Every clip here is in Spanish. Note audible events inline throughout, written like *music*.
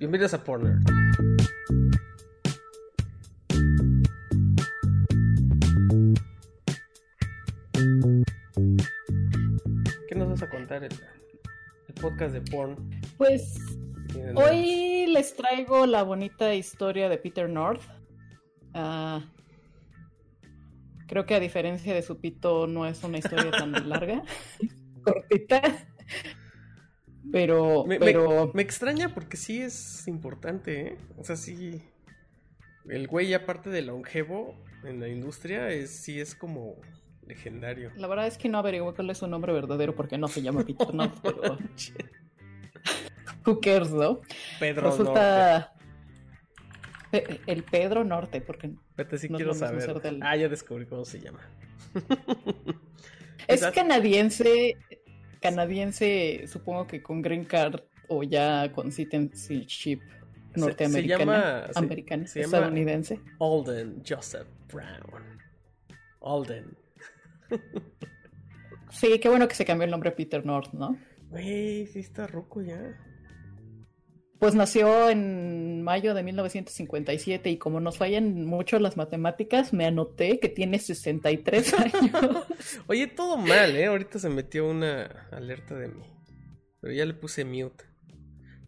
Bienvenidos a Porner. ¿Qué nos vas a contar el, el podcast de porn? Pues hoy les traigo la bonita historia de Peter North. Ah, creo que a diferencia de su pito no es una historia tan *laughs* larga, cortita. Pero, Me, pero me extraña porque sí es importante, ¿eh? O sea, sí. El güey, aparte de longevo en la industria, es, sí es como legendario. la verdad es que no averigué cuál es su nombre verdadero porque no se llama Peter North, *laughs* pero who cares, ¿no? Pedro Norte. Resulta Pe- el Pedro Norte, porque Vete, sí no es quiero lo mismo saber. del- Ah, ya descubrí cómo se llama. Es canadiense, canadiense, supongo que con green card o ya con citizenship norteamericana, se llama- se- americana, se llama- estadounidense. Alden Joseph Brown. Alden. Sí, qué bueno que se cambió el nombre a Peter North, ¿no? Güey, sí está roco ya. Pues nació en mayo de 1957 y como nos fallan mucho las matemáticas, me anoté que tiene 63 *laughs* años. Oye, todo mal, ¿eh? Ahorita se metió una alerta de mí. Pero ya le puse mute.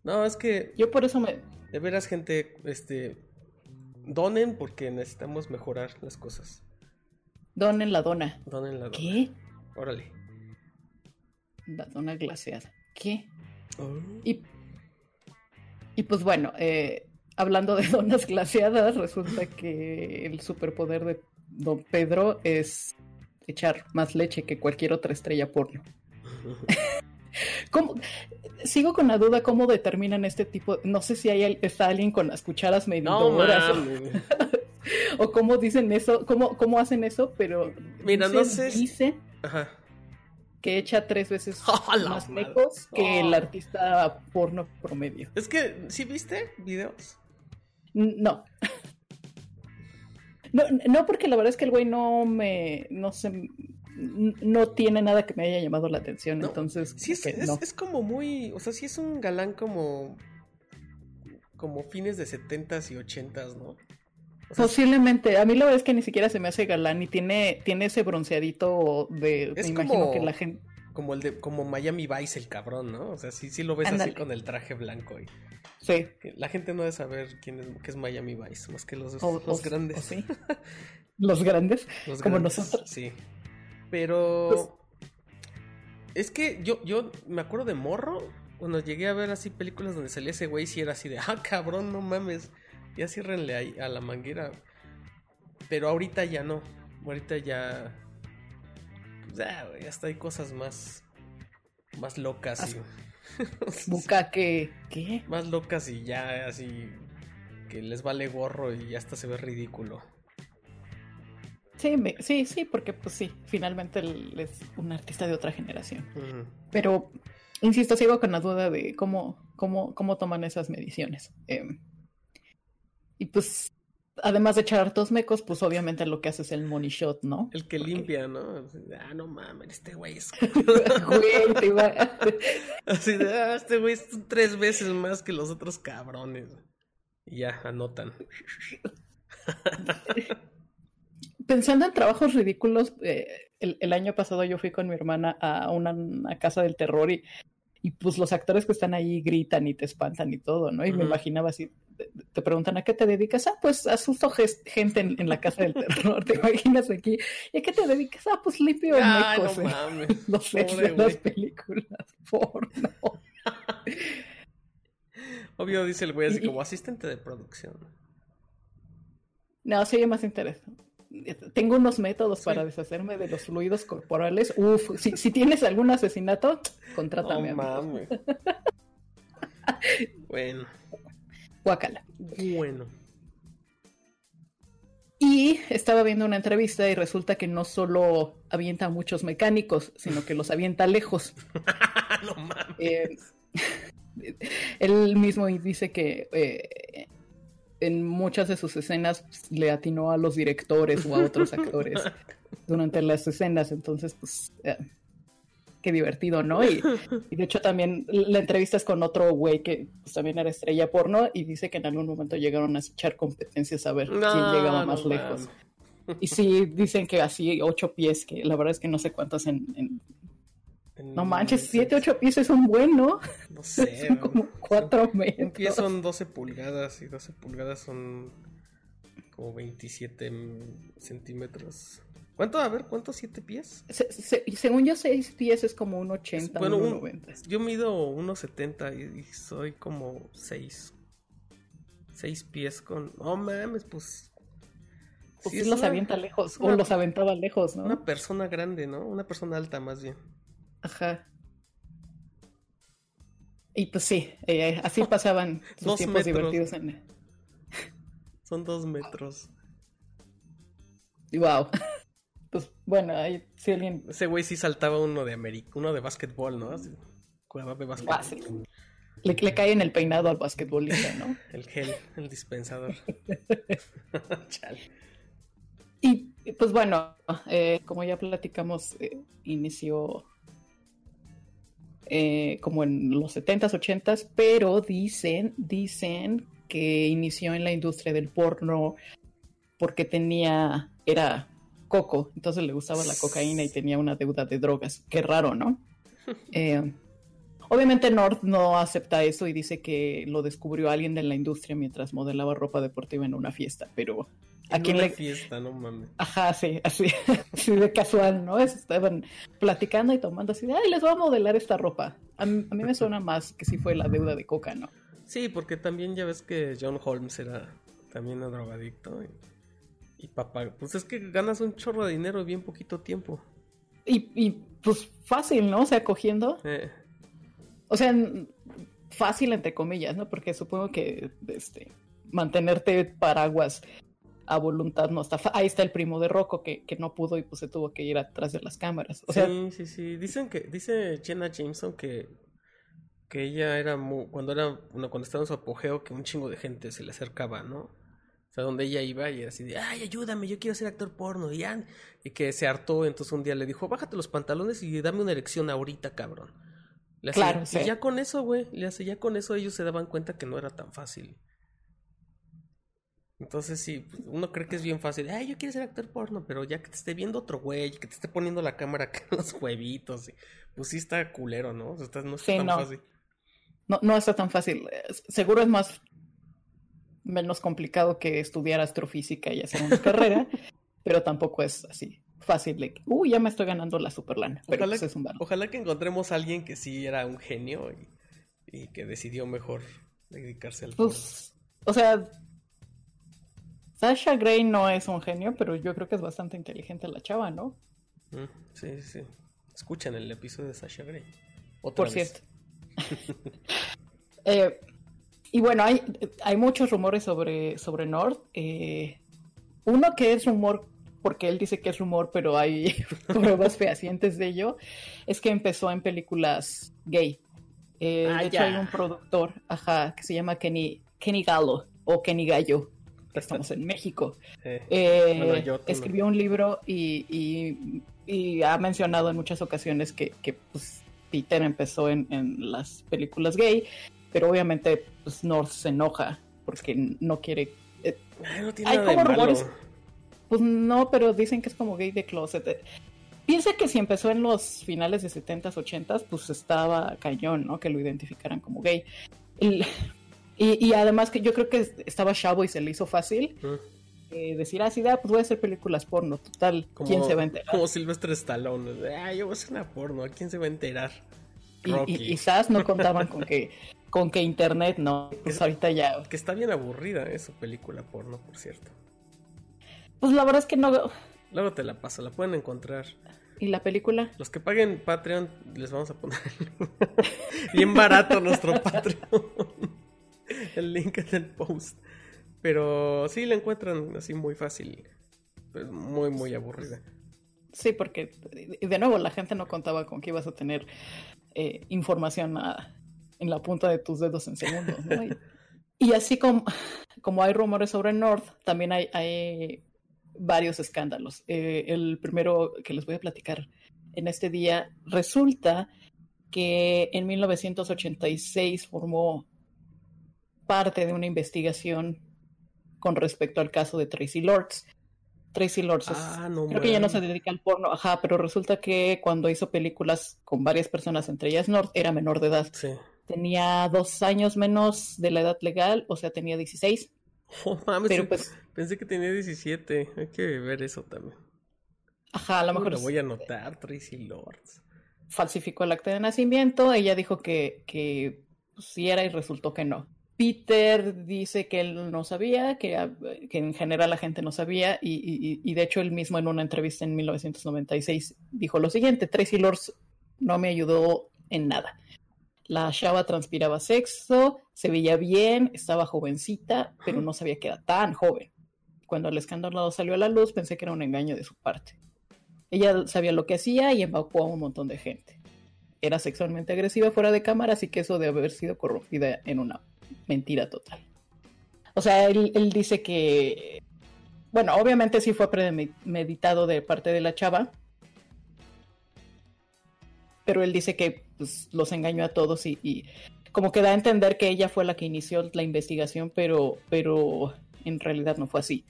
No, es que Yo por eso me... De veras, gente, este. Donen porque necesitamos mejorar las cosas. Donen la dona. Donen la dona. ¿Qué? Órale. La dona glaseada. ¿Qué? Oh. Y, y pues bueno, eh, hablando de *laughs* donas glaseadas, resulta que el superpoder de Don Pedro es echar más leche que cualquier otra estrella porno. *laughs* ¿Cómo? Sigo con la duda cómo determinan este tipo. No sé si hay, está alguien con las cucharas No medidoras *laughs* o, cómo dicen eso, cómo, cómo hacen eso, pero Mira, no sé dice Ajá. Que echa tres veces *laughs* ¡A la más mecos que el Oh. artista porno promedio. Es que, ¿sí viste videos? No. *laughs* No, no, porque la verdad es que el güey no me, no sé, n- no tiene nada que me haya llamado la atención, No, entonces Sí, es, que es, no. es como muy. O sea, sí es un galán como. Como fines de 70s y 80s, ¿no? O sea, Posiblemente, a mí la verdad es que ni siquiera se me hace galán y tiene, tiene ese bronceadito de, Es me imagino como- que la gente, como el de. Como Miami Vice, el cabrón, ¿no? O sea, sí, sí lo ves así con el traje blanco. Y, sí, la gente no debe saber quién es, qué es Miami Vice, más que los, o- los o- grandes. o sí. *laughs* los grandes, Los como grandes, nosotros. Sí. Pero. Pues- Es que yo, yo me acuerdo de morro. Cuando llegué a ver así películas donde salía ese güey, sí era así de, ah, cabrón, no mames. Ya ciérrenle ahí a la manguera. Pero ahorita ya no. Ahorita ya. Pues ya, güey, hasta hay cosas más. Más locas. y- *laughs* Bucaque, ¿qué? más locas y ya así. Que les vale gorro y ya hasta se ve ridículo. Sí, me- sí, sí, porque pues sí, finalmente él es un artista de otra generación. Pero, insisto, sigo con la duda de cómo, cómo, cómo toman esas mediciones. Eh, y pues, además de echar hartos mecos, pues obviamente lo que hace es el money shot, ¿no? El que Porque- limpia, ¿no? Ah, no mames, este güey es. *laughs* Güey, te iba- Así de, ah, este güey es tres veces más que los otros cabrones. Y ya, anotan. *laughs* Pensando en trabajos ridículos, eh, el, el año pasado yo fui con mi hermana a una, una casa del terror y, y pues los actores que están ahí gritan y te espantan y todo, ¿no? Y me imaginaba así, te, preguntan ¿a qué te dedicas? Ah, pues asusto gente en, en la casa del terror, *laughs* te imaginas aquí. ¿Y a qué te dedicas? Ah, pues limpio Ay, mecos no en mames. *laughs* los Pobre de las películas porno. *laughs* Obvio, dice el güey así Y- como asistente de producción. No, sería más interesante. Tengo unos métodos Sí. para deshacerme de los fluidos corporales. Uf, si, si tienes algún asesinato, contrátame. No mames. *laughs* bueno, Guácala. bueno. Y estaba viendo una entrevista y resulta que no solo avienta a muchos mecánicos, sino que los avienta lejos. *laughs* no mames. Eh, *laughs* él mismo dice que eh, en muchas de sus escenas pues, le atinó a los directores o a otros actores *laughs* durante las escenas, entonces pues eh, qué divertido, ¿no? Y, de hecho también la entrevista es con otro güey que pues, también era estrella porno y dice que en algún momento llegaron a echar competencias a ver quién llegaba más lejos. Y sí, dicen que así ocho pies, que la verdad es que no sé cuántos en... No manches, siete, ocho pies es un buen, ¿no? No *laughs* sé. son como cuatro metros. Un pie son 12 pulgadas y 12 pulgadas son como 27 centímetros. ¿Cuánto? A ver, ¿cuántos? ¿Siete pies? según yo, seis pies es como un 80, bueno, un 90. Yo mido unos 70 y, soy como seis. Seis pies con... Oh, mames, pues... Pues sí, los avienta lejos, o los aventaba lejos, ¿no? Una persona grande, ¿no? Una persona alta, más bien. Ajá. Y pues sí, eh, así *laughs* pasaban sus tiempos divertidos en... *laughs* Son dos metros. Wow. *laughs* Pues bueno, ahí si alguien. Ese güey sí saltaba uno de América, uno de básquetbol, ¿no? Jugador de básquetbol. Le, le, cae en el peinado al basquetbolista, ¿no? el gel, el dispensador. y pues bueno, eh, como ya platicamos, eh, inició eh, como en los 70s, 80s, pero dicen, dicen que inició en la industria del porno porque tenía, era coco, entonces le gustaba la cocaína y tenía una deuda de drogas. Qué raro, ¿no? *laughs* Eh, obviamente North no acepta eso y dice que lo descubrió alguien de la industria mientras modelaba ropa deportiva en una fiesta, pero ¿A quién le... fiesta, no mames. Ajá, sí, así, *laughs* así de casual, ¿no? Estaban platicando y tomando así de, ay, les voy a modelar esta ropa. A mí, me suena más que si fue la deuda de coca, ¿no? Sí, porque también ya ves que John Holmes era también un drogadicto. Y, papá, pues es que ganas un chorro de dinero en bien poquito tiempo. Y, y pues fácil, ¿no? O sea, cogiendo. Eh. O sea, fácil entre comillas, ¿no? Porque supongo que este mantenerte paraguas a voluntad no está. Ahí está el primo de Rocco que, que, no pudo y pues se tuvo que ir atrás de las cámaras. O sí, sí, sí. Dicen que, dice Jenna Jameson que, que ella era muy, cuando era, bueno, cuando estaba en su apogeo, que un chingo de gente se le acercaba, ¿no? O sea, donde ella iba y era así de, ay, ayúdame, yo quiero ser actor porno. Y, y que se hartó, entonces un día le dijo, bájate los pantalones y dame una erección ahorita, cabrón. Le claro, Y ya con eso, güey, le hace, ya con eso ellos se daban cuenta que no era tan fácil. Entonces sí, pues, uno cree que es bien fácil. Ay, yo quiero ser actor porno, pero ya que te esté viendo otro güey, que te esté poniendo la cámara acá en los huevitos, pues sí está culero, ¿no? O sea, no está tan fácil. No, no está tan fácil. Seguro es más menos complicado que estudiar astrofísica y hacer una *laughs* carrera, pero tampoco es así fácil de uy, ya me estoy ganando la superlana. Pero ojalá, pues es un ojalá que encontremos a alguien que sí era un genio y, que decidió mejor dedicarse al pues, O sea, Sasha Gray no es un genio, pero yo creo que es bastante inteligente la chava, ¿no? Mm, sí, sí. Escuchan el episodio de Sasha Gray. Por cierto. *laughs* Eh, y bueno, hay, hay muchos rumores sobre, sobre Nord. Eh, uno que es rumor, porque él dice que es rumor, pero hay *laughs* pruebas fehacientes de ello, es que empezó en películas gay. Eh, ah, de hecho, hay un productor, ajá, que se llama Kenny, Kenny Gallo o Kenny Gallo estamos en México. Eh, escribió un libro y, ha mencionado en muchas ocasiones que, pues, Peter empezó en, las películas gay, pero obviamente pues, North se enoja porque no quiere... Eh, no tiene hay Pues no, pero dicen que es como gay de closet. Piensa que si empezó en los finales de 70s, 80s, pues estaba cañón, ¿no? Que lo identificaran como gay. El, y, además que yo creo que estaba chavo y se le hizo fácil eh, decir, ah, sí, pues voy a hacer películas porno, total, ¿quién se va a enterar? Como Silvestre Stallone, ah, yo voy a hacer una porno, ¿quién se va a enterar? Y, quizás no contaban con *laughs* que con que internet no, pues ahorita ya... Que está bien aburrida eh, su película porno, por cierto. Pues la verdad es que no... Luego te la paso, la pueden encontrar. ¿Y la película? Los que paguen Patreon les vamos a poner *laughs* bien barato nuestro Patreon. *laughs* el link en el post. Pero sí la encuentran así muy fácil. Pues muy, muy aburrida. Sí, porque de nuevo la gente no contaba con que ibas a tener eh, información en la punta de tus dedos en segundos. Y, así como, como hay rumores sobre North, también hay, hay varios escándalos. Eh, el primero que les voy a platicar en este día. Resulta que en 1986 formó parte de una investigación con respecto al caso de Tracy Lords. Tracy Lords Ah, no creo que ya no se dedica al porno, ajá, pero resulta que cuando hizo películas con varias personas, entre ellas North, era menor de edad. Sí. Tenía dos años menos de la edad legal, o sea, tenía 16. *laughs* Oh, mames, Pero pues, pensé que tenía 17. Hay que ver eso también. ajá, a lo Lo mejor voy a anotar, Tracy Lords. falsificó el acta de nacimiento. Ella dijo que, que pues, sí era y resultó que no. Peter dice que él no sabía, que, ah, que en general la gente no sabía, y, y- y de hecho él mismo en una entrevista en 1996 dijo lo siguiente, Tracy Lords no me ayudó en nada. La chava transpiraba sexo, se veía bien, estaba jovencita, pero no sabía que era tan joven. Cuando el escándalo salió a la luz, pensé que era un engaño de su parte. Ella sabía lo que hacía y embaucó a un montón de gente. Era sexualmente agresiva fuera de cámara, así que eso de haber sido corrompida en una mentira total. O sea, él, él dice que, bueno, obviamente sí fue premeditado de parte de la chava, pero él dice que pues, los engañó a todos y, como que da a entender que ella fue la que inició la investigación, pero, pero en realidad no fue así.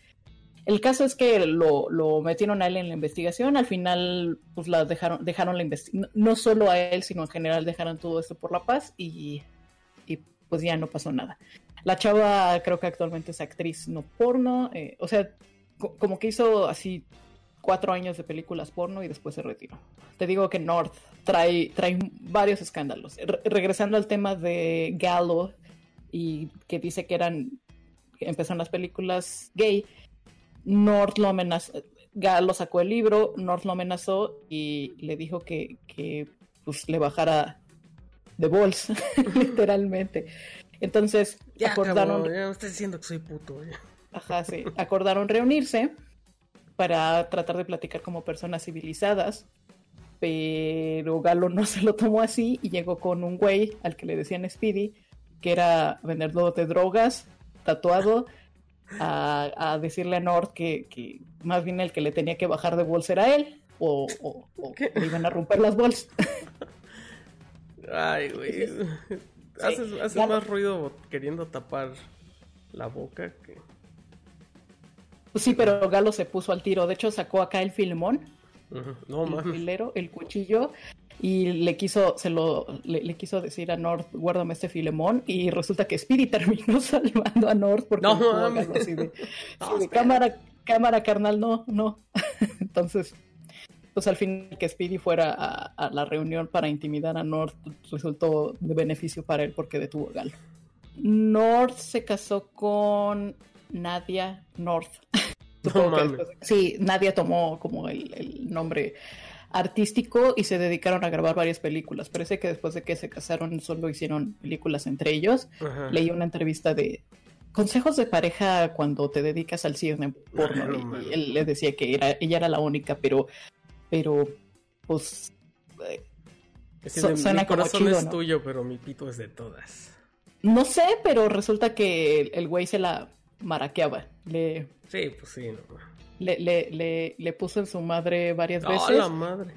El caso es que lo, lo metieron a él en la investigación, al final pues la dejaron, dejaron la no solo a él, sino en general dejaron todo esto por la paz y pues ya no pasó nada. La chava creo que actualmente es actriz no porno, eh, o sea, co- como que hizo así cuatro años de películas porno y después se retiró. Te digo que North trae, trae varios escándalos. Re- regresando al tema de Gallo y que dice que eran, que empezaron las películas gay, North lo amenazó, Gallo sacó el libro, North lo amenazó y le dijo que, que pues, le bajara de bolsa, *laughs* literalmente. Entonces, Ya, acordaron, ya me estás diciendo que soy puto. ya. Ajá, sí. Acordaron reunirse para tratar de platicar como personas civilizadas, pero Galo no *laughs* se lo tomó así y llegó con un güey al que le decían Speedy, que era vendedor de drogas, tatuado, a, a decirle a Nord que, que más bien el que le tenía que bajar de bolsa era él, o, o- o le iban a romper las bolsas. *laughs* Ay, güey. Haces, más ruido queriendo tapar la boca que. Sí, pero Galo se puso al tiro. De hecho, sacó acá el filmón. No el filero, el cuchillo, y le quiso, se lo, le, le quiso decir a Nord, guárdame este filemón, y resulta que Speedy *laughs* terminó salvando a Nord porque No mames. algo así de, *laughs* No, cámara, cámara carnal, no, no. *laughs* Entonces, pues al fin que Speedy fuera a, a la reunión para intimidar a Nord resultó de beneficio para él porque detuvo a Galo. Nord se casó con Nadia North. Supongo que mames. después- sí, Nadia tomó como el, el nombre artístico y se dedicaron a grabar varias películas. Parece que después de que se casaron solo hicieron películas entre ellos. Ajá. Leí una entrevista de consejos de pareja cuando te dedicas al cine porno No mames. él le decía que era, ella era la única, pero, pero pues eh, Es que su- mi- suena mi como corazón chido, es ¿no? tuyo, pero mi pito es de todas. no sé, pero resulta que el, güey se la maraqueaba. Le, Sí, pues sí, no. le, le, le, le puso en su madre varias ¡Ah, veces. la madre!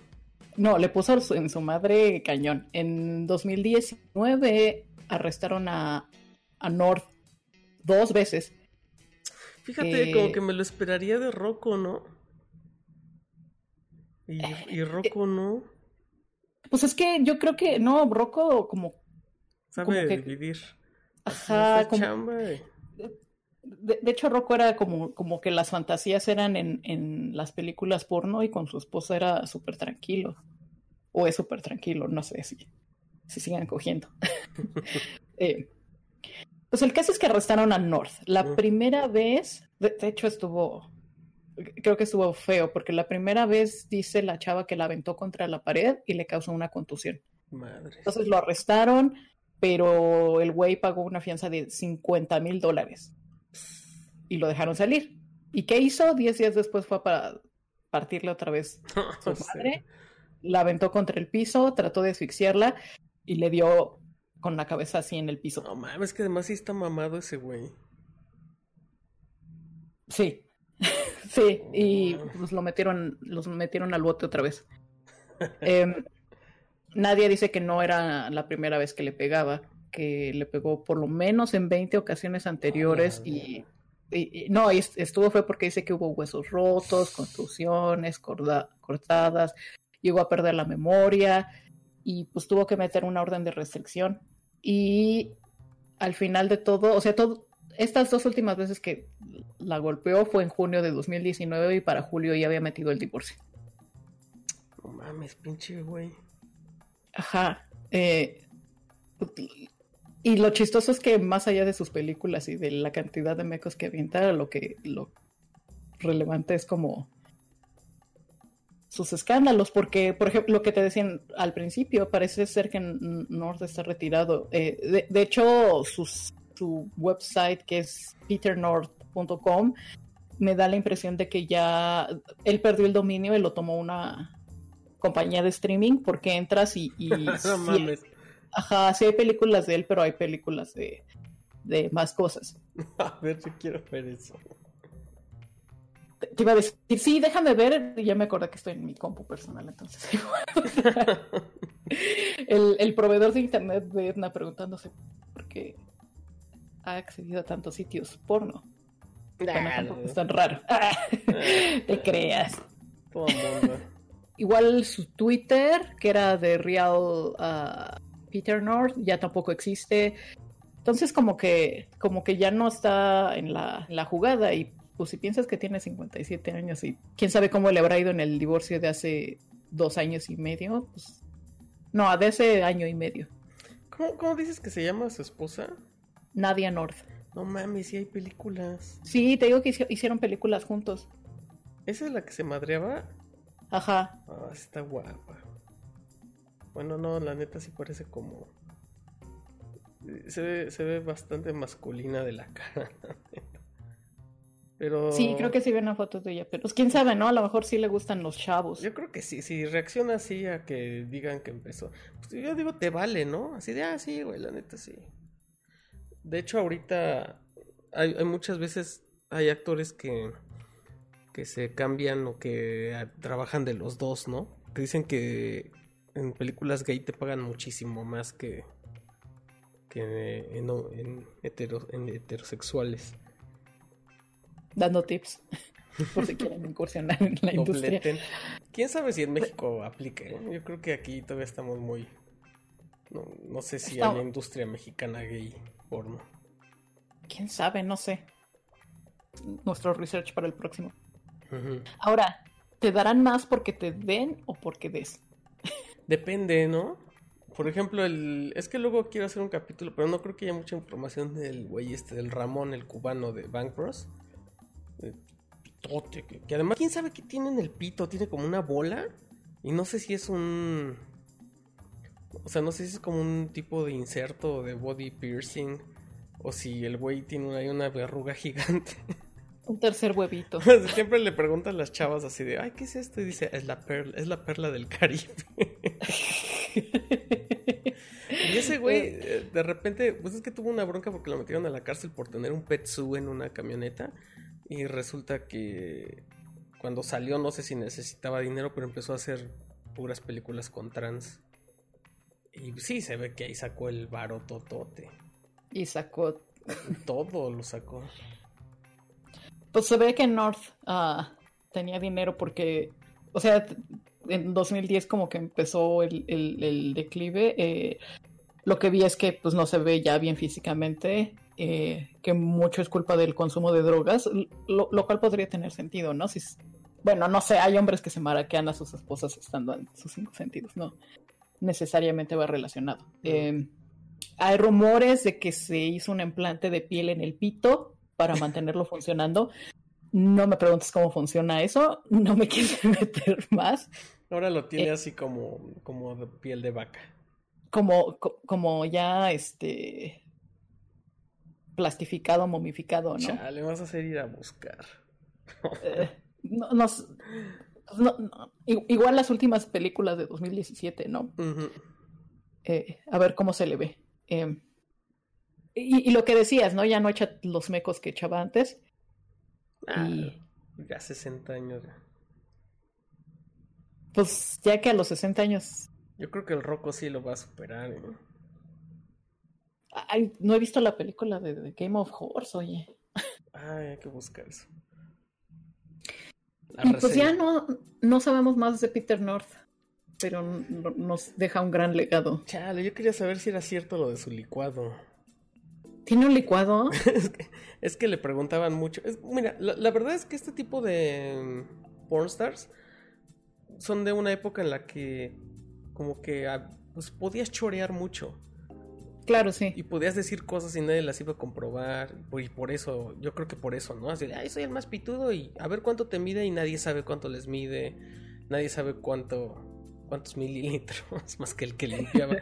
No, le puso en su madre cañón. En 2019 arrestaron a, a North dos veces. Fíjate, Eh, como que me lo esperaría de Rocco, ¿no? Y, y Rocco no. Pues es que yo creo que no, Rocco como Sabe como que- dividir. ajá, como- chamba de, de hecho Rocco era como, como que las fantasías eran en, en las películas porno y con su esposa era súper tranquilo. O es súper tranquilo, no sé si, si sigan cogiendo. *laughs* Eh, pues el caso es que arrestaron a North. La Mm. primera vez, de, de hecho estuvo, creo que estuvo feo, porque la primera vez dice la chava que la aventó contra la pared y le causó una contusión. Madre. Entonces lo arrestaron, pero el güey pagó una fianza de 50 mil dólares y lo dejaron salir. ¿Y qué hizo? Diez días después fue para partirle otra vez *laughs* su madre, la aventó contra el piso, trató de asfixiarla y le dio con la cabeza así en el piso. No mames, que además sí está mamado ese güey. Sí, sí, y pues lo metieron, los metieron al bote otra vez. *laughs* Em, nadie dice que no era la primera vez que le pegaba, que le pegó por lo menos en 20 ocasiones anteriores y, no, estuvo fue porque dice que hubo huesos rotos, contusiones, cortadas, llegó a perder la memoria y pues tuvo que meter una orden de restricción. Y al final de todo, o sea, todo, estas dos últimas veces que la golpeó fue en junio de 2019 y para julio ya había metido el divorcio. No mames, pinche güey. Ajá. Eh, y lo chistoso es que más allá de sus películas y de la cantidad de mecos que avienta, lo que lo relevante es como sus escándalos, porque, por ejemplo, lo que te decían al principio, parece ser que North está retirado. Eh, de, hecho, sus, su website, que es peternorth.com, me da la impresión de que ya él perdió el dominio y lo tomó una compañía de streaming, porque entras y... *laughs* no mames. Ajá, sí hay películas de él, pero hay películas de, de más cosas. *laughs* A ver, yo quiero ver eso. Te iba a decir, sí, déjame ver, y ya me acordé que estoy en mi compu personal, entonces. *laughs* el, el, proveedor de internet de Edna preguntándose por qué ha accedido a tantos sitios porno. Bueno, tampoco es tan raro. *laughs* Te creas. Todo mundo. Igual su Twitter, que era de Real uh, Peter North ya tampoco existe. Entonces como que, como que ya no está en la, jugada y pues si piensas que tiene 57 años y quién sabe cómo le habrá ido en el divorcio de hace dos años y medio, pues no, de ese año y medio. ¿Cómo, dices que se llama su esposa? Nadia North. No mames, sí hay películas. Sí, te digo que hicieron películas juntos. ¿Esa es la que se madreaba? Ajá. Ah, está guapa. Bueno, no, la neta sí parece como. Se ve, se ve bastante masculina de la *laughs* cara. pero. Sí, creo que sí ven una foto de ella. Pero pues quién sabe, ¿no? A lo mejor sí le gustan los chavos. Yo creo que sí, si reacciona así a que digan que empezó. Pues yo digo, te vale, ¿no? Así de, ah, sí, güey, la neta sí. De hecho, ahorita hay, hay muchas veces. Hay actores que. que se cambian o que trabajan de los dos, ¿no? Que dicen que en películas gay te pagan muchísimo más que, que en, en, heterosexuales. Dando tips *laughs* por si quieren incursionar en la industria. ¿Quién sabe si en México aplique? Eh? Yo creo que aquí todavía estamos muy... No, sé si hay industria mexicana gay porno. ¿Quién sabe? No sé. Nuestro research para el próximo. Ahora, ¿te darán más porque te den o porque des? Depende, ¿no? Por ejemplo, el... es que luego quiero hacer un capítulo, pero no creo que haya mucha información del güey este, del Ramón, el cubano de Bank Bros. Pitote, que, que, además, ¿quién sabe qué tiene en el pito? Tiene como una bola y no sé si es un... O sea, no sé si es como un tipo de inserto de body piercing o si el güey tiene ahí una verruga *laughs* gigante. Un tercer huevito. *laughs* Siempre le preguntan las chavas así de, ay, ¿qué es esto? Y dice, es la perla, es la perla del Caribe. *laughs* y ese güey, eh, de repente, pues es que tuvo una bronca porque lo metieron a la cárcel por tener un pet zoo en una camioneta. Y resulta que cuando salió, no sé si necesitaba dinero, pero empezó a hacer puras películas con trans. Y sí, se ve que ahí sacó el varo totote. Y sacó. Todo lo sacó. Pues se ve que North ah, tenía dinero porque, o sea, en 2010 como que empezó el, declive. Eh, lo que vi es que pues no se ve ya bien físicamente, eh, que mucho es culpa del consumo de drogas, lo, cual podría tener sentido, ¿no? Si, bueno, no sé, hay hombres que se maraquean a sus esposas estando en sus cinco sentidos, no necesariamente va relacionado. Eh, hay rumores de que se hizo un implante de piel en el pito para *laughs* mantenerlo funcionando. No me preguntes cómo funciona eso, no me *laughs* quise meter más. Ahora lo tiene eh, así como, como de piel de vaca. Como, como ya este plastificado, momificado, ¿no? le vas a hacer ir a buscar. Eh, no, igual las últimas películas de 2017, ¿no? Eh, a ver cómo se le ve. Em, y, lo que decías, ¿no? Ya no echa los mecos que echaba antes. Ah, ya 60 años. Pues ya que a los 60 años. Yo creo que el Rocco sí lo va a superar. ¿eh? Ay, no he visto la película de, Game of Horse, oye. Ay, hay que buscar eso. Y pues ya no, no sabemos más de Peter North, pero nos deja un gran legado. Chale, yo quería saber si era cierto lo de su licuado. ¿Tiene un licuado? *laughs* es, que, le preguntaban mucho. mira, la, verdad es que este tipo de mm, pornstars son de una época en la que como que ah, pues, podías chorear mucho. Claro, sí. Y podías decir cosas y nadie las iba a comprobar. Y por eso, yo creo que por eso, ¿no? Así de, ay, soy el más pitudo y a ver cuánto te mide y nadie sabe cuánto les mide. Nadie sabe cuánto, cuántos mililitros *laughs* más que el que limpiaba.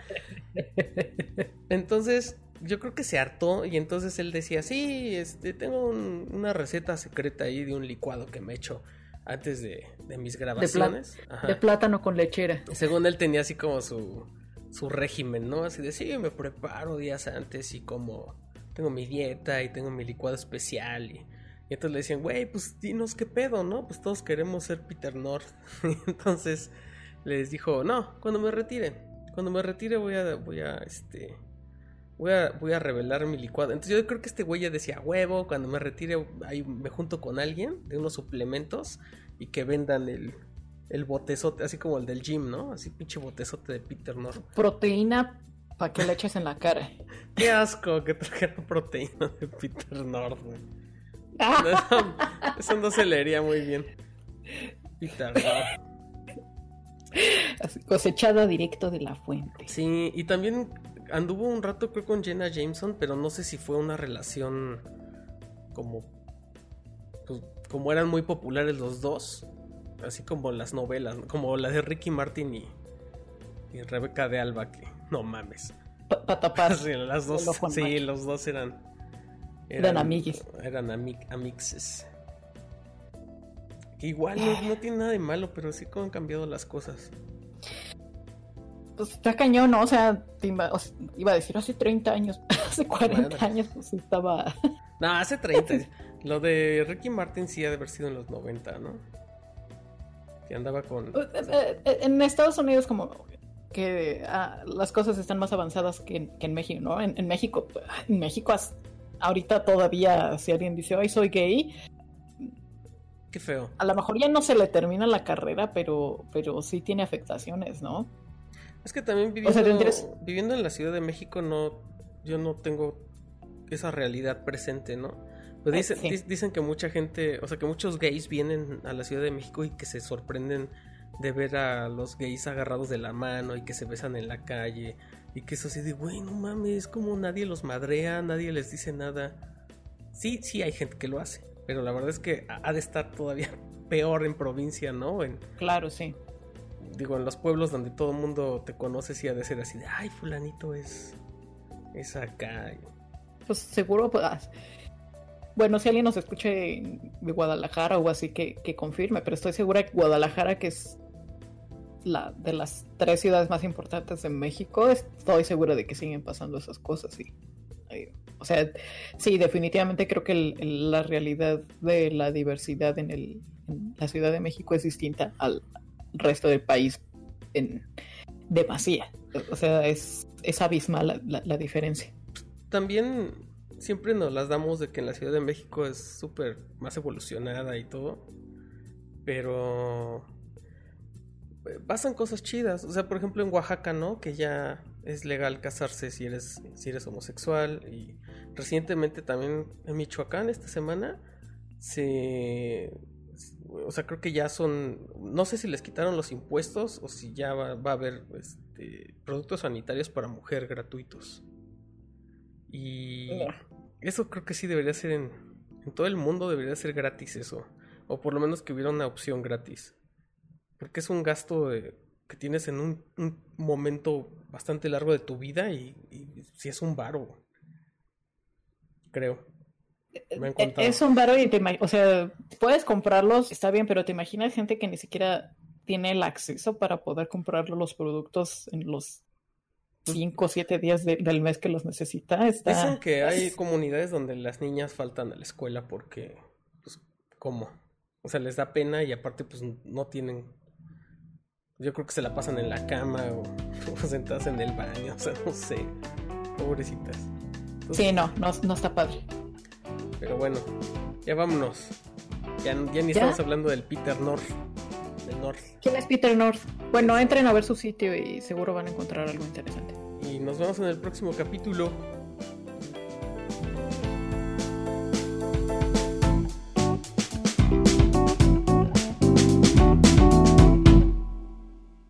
*laughs* Entonces, yo creo que se hartó y entonces él decía, sí, este, tengo una receta secreta ahí de un licuado que me he hecho antes de, mis grabaciones. de plátano con lechera. Según él tenía así como su su régimen, ¿no? Así de, sí, me preparo días antes y como tengo mi dieta y tengo mi licuado especial y, entonces le decían, güey, pues dinos qué pedo, ¿no? Pues todos queremos ser Peter North. *laughs* entonces les dijo, no, cuando me retire, cuando me retire voy a, voy a, este, voy a, voy a revelar mi licuado. Entonces yo creo que este güey ya decía, huevo, cuando me retire ahí me junto con alguien de unos suplementos y que vendan el, el botezote, así como el del gym, ¿no? Así pinche botezote de Peter North. Proteína para que le eches en la cara. *laughs* Qué asco que trajera proteína de Peter North, eso, no se leería muy bien. Peter North. cosechada directo de la fuente. Sí, y también anduvo un rato creo con Jenna Jameson, pero no sé si fue una relación como pues, como eran muy populares los dos, así como las novelas, como la de Ricky Martin y, y Rebeca de Alba, que no mames. Para tapar. *laughs* Sí, las dos, sí, los dos eran. Eran, amigues. Eran amixes. Que igual no, tiene nada de malo, pero sí como han cambiado las cosas. Pues está cañón, ¿no? O sea, iba, a decir hace 30 años, *laughs* hace 40 años, pues estaba. No, hace 30. *laughs* Lo de Ricky Martin sí ha de haber sido en los 90, ¿no? Que andaba con... Eh, eh, eh, en Estados Unidos como que ah, las cosas están más avanzadas que en, México, ¿no? En, México, en México ahorita todavía si alguien dice, ay, soy gay. Qué feo. A lo mejor ya no se le termina la carrera, pero, pero sí tiene afectaciones, ¿no? Es que también viviendo, viviendo en la Ciudad de México no, yo no tengo esa realidad presente, ¿no? Pues dicen, dicen que mucha gente, o sea, que muchos gays vienen a la Ciudad de México y que se sorprenden de ver a los gays agarrados de la mano y que se besan en la calle y que eso así de, güey, no mames, como nadie los madrea, nadie les dice nada. Sí, sí hay gente que lo hace, pero la verdad es que ha de estar todavía *laughs* peor en provincia, ¿no? En, claro, sí. Digo, en los pueblos donde todo el mundo te conoce, sí ha de ser así de, ay, fulanito es, es acá. Pues seguro, pues bueno, si alguien nos escuche de Guadalajara o así que, confirme, pero estoy segura que Guadalajara, que es la de las tres ciudades más importantes de México, estoy segura de que siguen pasando esas cosas. Sí. O sea, sí, definitivamente creo que la realidad de la diversidad en, la Ciudad de México es distinta al resto del país en demasía. O sea, es, es abismal la diferencia. También siempre nos las damos de que en la Ciudad de México es súper más evolucionada y todo. Pero eh, pasan cosas chidas. O sea, por ejemplo en Oaxaca, ¿no? Que ya es legal casarse si eres, si eres homosexual. Y recientemente también en Michoacán, esta semana, se... O sea, creo que ya son... No sé si les quitaron los impuestos o si ya va, a haber este, productos sanitarios para mujer gratuitos. Y eso creo que sí debería ser en, en todo el mundo, debería ser gratis eso. O por lo menos que hubiera una opción gratis. Porque es un gasto que tienes en un, momento bastante largo de tu vida y, si es un varo. Creo. Me es un varo y te o sea, puedes comprarlos, está bien, pero te imaginas gente que ni siquiera tiene el acceso para poder comprar los productos en los cinco o siete días del mes que los necesita. Dicen que hay comunidades donde las niñas faltan a la escuela porque, pues, ¿cómo? O sea, les da pena y aparte, pues, no tienen yo creo que se la pasan en la cama o, *laughs* o sentadas en el baño, o sea, no sé. Pobrecitas. sí, no, no, no está padre. Pero bueno, ya vámonos. Ya, ya ni estamos hablando del Peter North. North. ¿Quién es Peter North? Bueno, entren a ver su sitio y seguro van a encontrar algo interesante. Y nos vemos en el próximo capítulo.